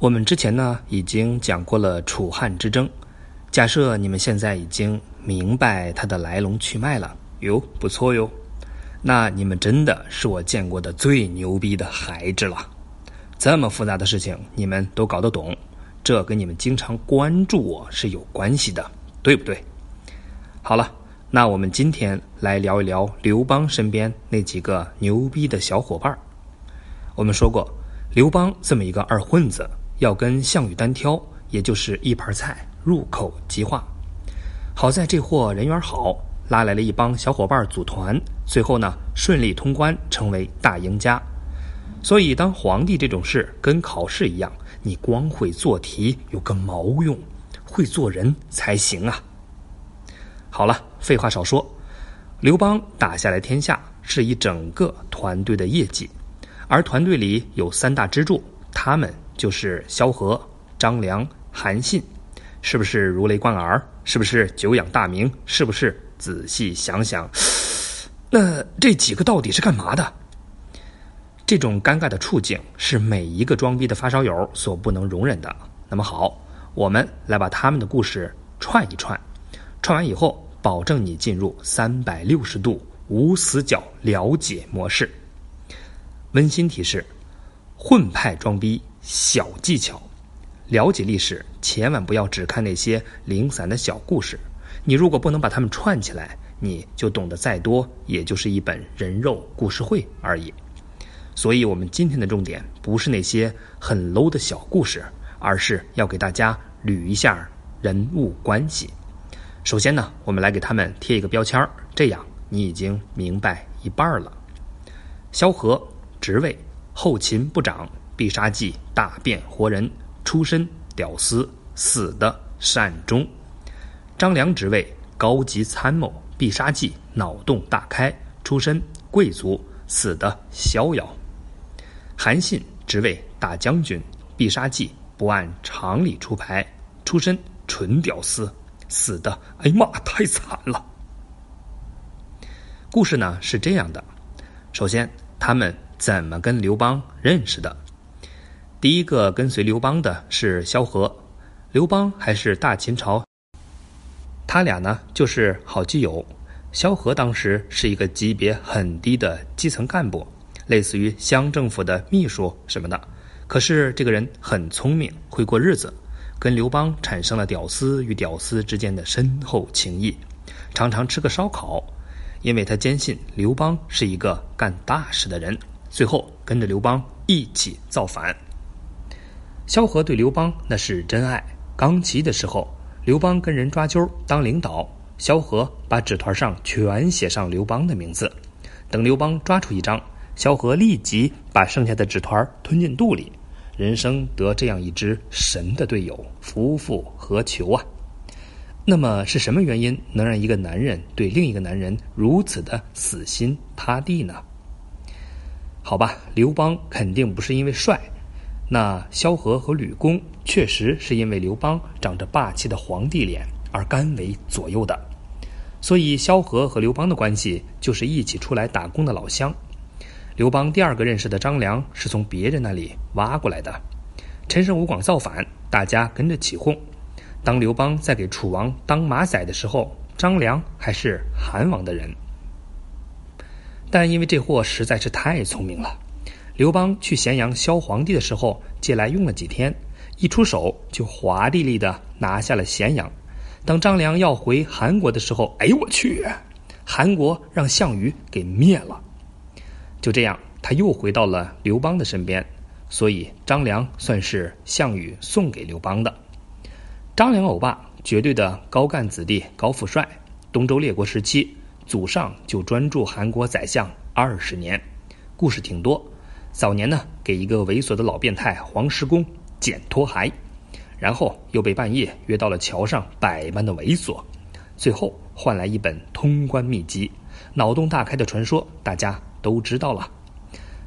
我们之前呢已经讲过了楚汉之争，假设你们现在已经明白它的来龙去脉了，哟，不错哟，那你们真的是我见过的最牛逼的孩子了。这么复杂的事情你们都搞得懂，这跟你们经常关注我是有关系的，对不对？好了，那我们今天来聊一聊刘邦身边那几个牛逼的小伙伴我们说过，刘邦这么一个二混子。要跟项羽单挑，也就是一盘菜入口即化。好在这货人缘好，拉来了一帮小伙伴组团，最后呢顺利通关，成为大赢家。所以当皇帝这种事跟考试一样，你光会做题有个毛用，会做人才行啊！好了，废话少说，刘邦打下来天下是一整个团队的业绩，而团队里有三大支柱，他们。就是萧何、张良、韩信，是不是如雷贯耳？是不是久仰大名？是不是仔细想想，那这几个到底是干嘛的？这种尴尬的处境是每一个装逼的发烧友所不能容忍的。那么好，我们来把他们的故事串一串，串完以后，保证你进入三百六十度无死角了解模式。温馨提示：混派装逼。小技巧，了解历史，千万不要只看那些零散的小故事。你如果不能把它们串起来，你就懂得再多，也就是一本人肉故事会而已。所以，我们今天的重点不是那些很 low 的小故事，而是要给大家捋一下人物关系。首先呢，我们来给他们贴一个标签儿，这样你已经明白一半了。萧何，职位后勤部长。必杀技大变活人，出身屌丝，死的善终。张良职位高级参谋，必杀技脑洞大开，出身贵族，死的逍遥。韩信职位大将军，必杀技不按常理出牌，出身纯屌丝，死的哎呀妈太惨了。故事呢是这样的，首先他们怎么跟刘邦认识的？第一个跟随刘邦的是萧何，刘邦还是大秦朝，他俩呢就是好基友。萧何当时是一个级别很低的基层干部，类似于乡政府的秘书什么的。可是这个人很聪明，会过日子，跟刘邦产生了屌丝与屌丝之间的深厚情谊，常常吃个烧烤，因为他坚信刘邦是一个干大事的人，最后跟着刘邦一起造反。萧何对刘邦那是真爱。刚齐的时候，刘邦跟人抓阄当领导，萧何把纸团上全写上刘邦的名字。等刘邦抓出一张，萧何立即把剩下的纸团吞进肚里。人生得这样一支神的队友，夫复何求啊？那么是什么原因能让一个男人对另一个男人如此的死心塌地呢？好吧，刘邦肯定不是因为帅。那萧何和吕公确实是因为刘邦长着霸气的皇帝脸而甘为左右的，所以萧何和刘邦的关系就是一起出来打工的老乡。刘邦第二个认识的张良是从别人那里挖过来的。陈胜吴广造反，大家跟着起哄。当刘邦在给楚王当马仔的时候，张良还是韩王的人。但因为这货实在是太聪明了。刘邦去咸阳削皇帝的时候借来用了几天，一出手就华丽丽的拿下了咸阳。等张良要回韩国的时候，哎呦我去，韩国让项羽给灭了。就这样，他又回到了刘邦的身边。所以张良算是项羽送给刘邦的。张良欧巴，绝对的高干子弟、高富帅。东周列国时期，祖上就专注韩国宰相二十年，故事挺多。早年呢，给一个猥琐的老变态黄石公剪拖鞋，然后又被半夜约到了桥上，百般的猥琐，最后换来一本通关秘籍，脑洞大开的传说，大家都知道了。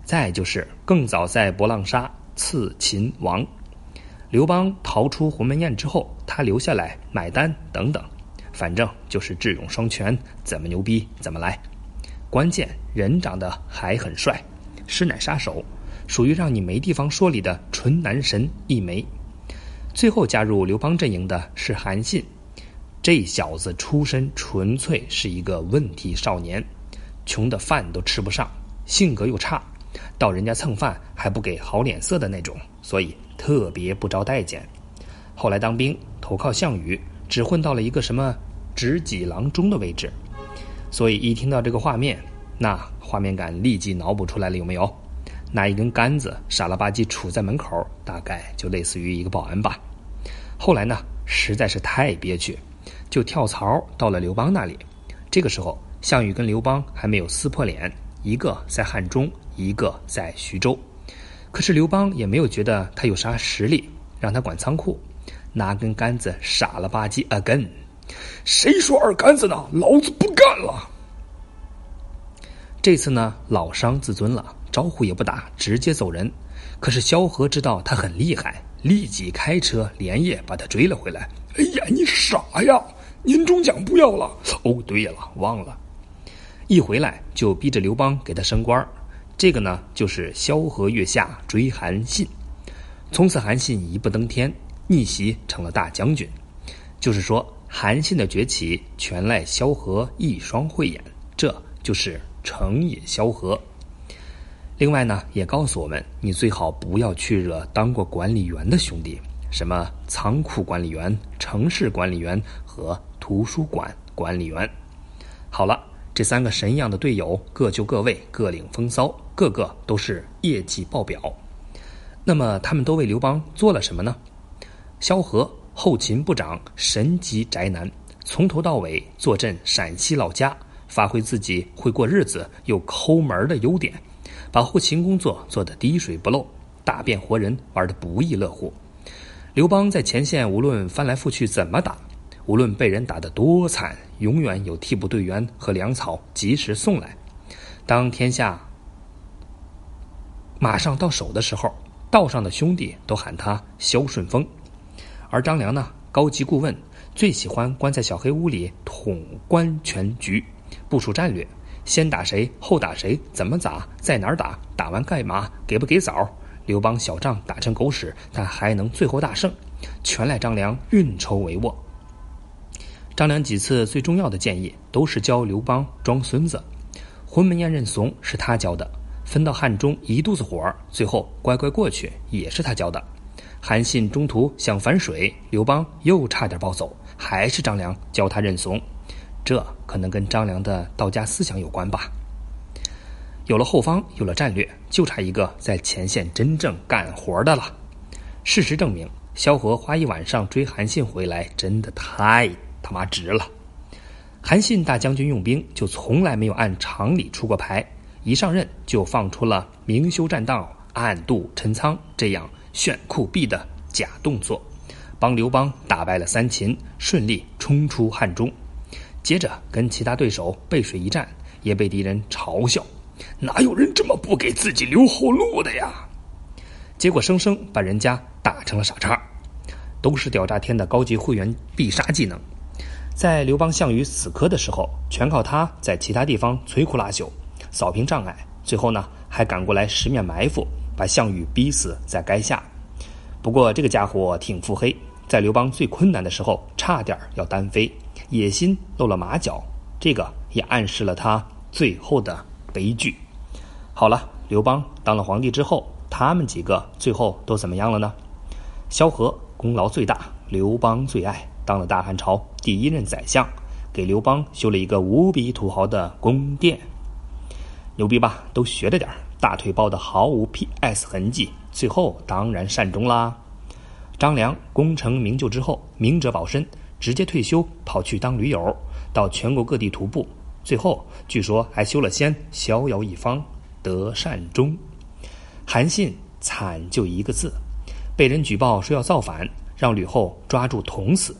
再就是更早在博浪沙刺秦王，刘邦逃出鸿门宴之后，他留下来买单等等，反正就是智勇双全，怎么牛逼怎么来，关键人长得还很帅。师奶杀手，属于让你没地方说理的纯男神一枚。最后加入刘邦阵营的是韩信，这小子出身纯粹是一个问题少年，穷的饭都吃不上，性格又差，到人家蹭饭还不给好脸色的那种，所以特别不招待见。后来当兵投靠项羽，只混到了一个什么执戟郎中的位置，所以一听到这个画面，那画面感立即脑补出来了，有没有？拿一根杆子傻了吧唧杵在门口，大概就类似于一个保安吧。后来呢，实在是太憋屈，就跳槽到了刘邦那里。这个时候，项羽跟刘邦还没有撕破脸，一个在汉中，一个在徐州。可是刘邦也没有觉得他有啥实力，让他管仓库，拿根杆子傻了吧唧 again。谁说二杆子呢？老子不干了！这次呢，老伤自尊了。招呼也不打，直接走人。可是萧何知道他很厉害，立即开车连夜把他追了回来。哎呀，你傻呀！年终奖不要了。哦，对了，忘了。一回来就逼着刘邦给他升官这个呢，就是萧何月下追韩信。从此韩信一步登天，逆袭成了大将军。就是说，韩信的崛起全赖萧何一双慧眼，这就是成也萧何。另外呢，也告诉我们，你最好不要去惹当过管理员的兄弟，什么仓库管理员、城市管理员和图书馆管理员。好了，这三个神一样的队友各就各位，各领风骚，个个都是业绩爆表。那么他们都为刘邦做了什么呢？萧何后勤部长，神级宅男，从头到尾坐镇陕西老家，发挥自己会过日子又抠门的优点。把后勤工作做得滴水不漏，大变活人玩得不亦乐乎。刘邦在前线无论翻来覆去怎么打，无论被人打得多惨，永远有替补队员和粮草及时送来。当天下马上到手的时候，道上的兄弟都喊他萧顺风。而张良呢，高级顾问最喜欢关在小黑屋里统观全局，部署战略。先打谁，后打谁，怎么打，在哪儿打，打完干嘛，给不给枣？刘邦小仗打成狗屎，但还能最后大胜，全赖张良运筹帷幄。张良几次最重要的建议都是教刘邦装孙子，鸿门宴认怂是他教的，分到汉中一肚子火，最后乖乖过去也是他教的。韩信中途想反水，刘邦又差点暴走，还是张良教他认怂。这可能跟张良的道家思想有关吧。有了后方，有了战略，就差一个在前线真正干活的了。事实证明，萧何花一晚上追韩信回来，真的太他妈值了。韩信大将军用兵就从来没有按常理出过牌，一上任就放出了明修栈道、暗度陈仓这样炫酷毙的假动作，帮刘邦打败了三秦，顺利冲出汉中。接着跟其他对手背水一战，也被敌人嘲笑：“哪有人这么不给自己留后路的呀？”结果生生把人家打成了傻叉，都是屌炸天的高级会员必杀技能。在刘邦、项羽死磕的时候，全靠他在其他地方摧枯拉朽，扫平障碍，最后呢还赶过来十面埋伏，把项羽逼死在垓下。不过这个家伙挺腹黑，在刘邦最困难的时候，差点要单飞。野心露了马脚，这个也暗示了他最后的悲剧。好了，刘邦当了皇帝之后，他们几个最后都怎么样了呢？萧何功劳最大，刘邦最爱，当了大汉朝第一任宰相，给刘邦修了一个无比土豪的宫殿，牛逼吧？都学着点大腿包的毫无 PS 痕迹，最后当然善终啦。张良功成名就之后，明哲保身。直接退休，跑去当驴友，到全国各地徒步，最后据说还修了仙，逍遥一方，得善终。韩信惨就一个字，被人举报说要造反，让吕后抓住捅死。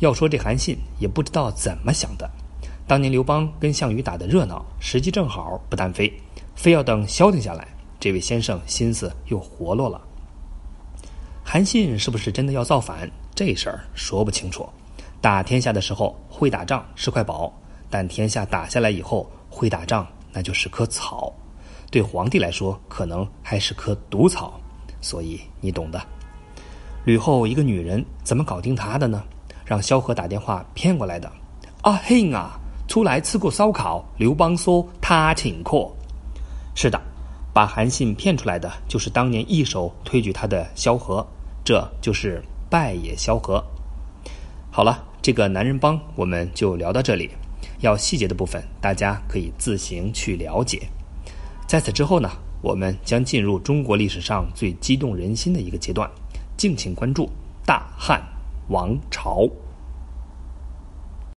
要说这韩信也不知道怎么想的，当年刘邦跟项羽打的热闹，时机正好不单飞，非要等消停下来，这位先生心思又活络了。韩信是不是真的要造反？这事儿说不清楚。打天下的时候会打仗是块宝，但天下打下来以后会打仗那就是棵草。对皇帝来说可能还是棵毒草，所以你懂的。吕后一个女人怎么搞定他的呢？让萧何打电话骗过来的。阿嘿啊，出来吃过烧烤，刘邦说他请客。是的，把韩信骗出来的就是当年一手推举他的萧何，这就是败也萧何。好了，这个男人帮我们就聊到这里，要细节的部分大家可以自行去了解。在此之后呢，我们将进入中国历史上最激动人心的一个阶段，敬请关注大汉王朝。